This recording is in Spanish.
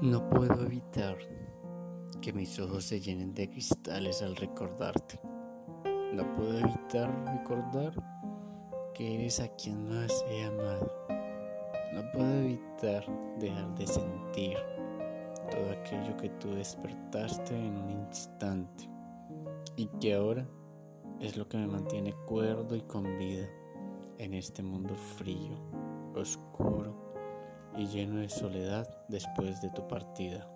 No puedo evitar que mis ojos se llenen de cristales al recordarte. No puedo evitar recordar que eres a quien más he amado. No puedo evitar dejar de sentir todo aquello que tú despertaste en un instante y que ahora es lo que me mantiene cuerdo y con vida en este mundo frío, oscuro y lleno de soledad después de tu partida.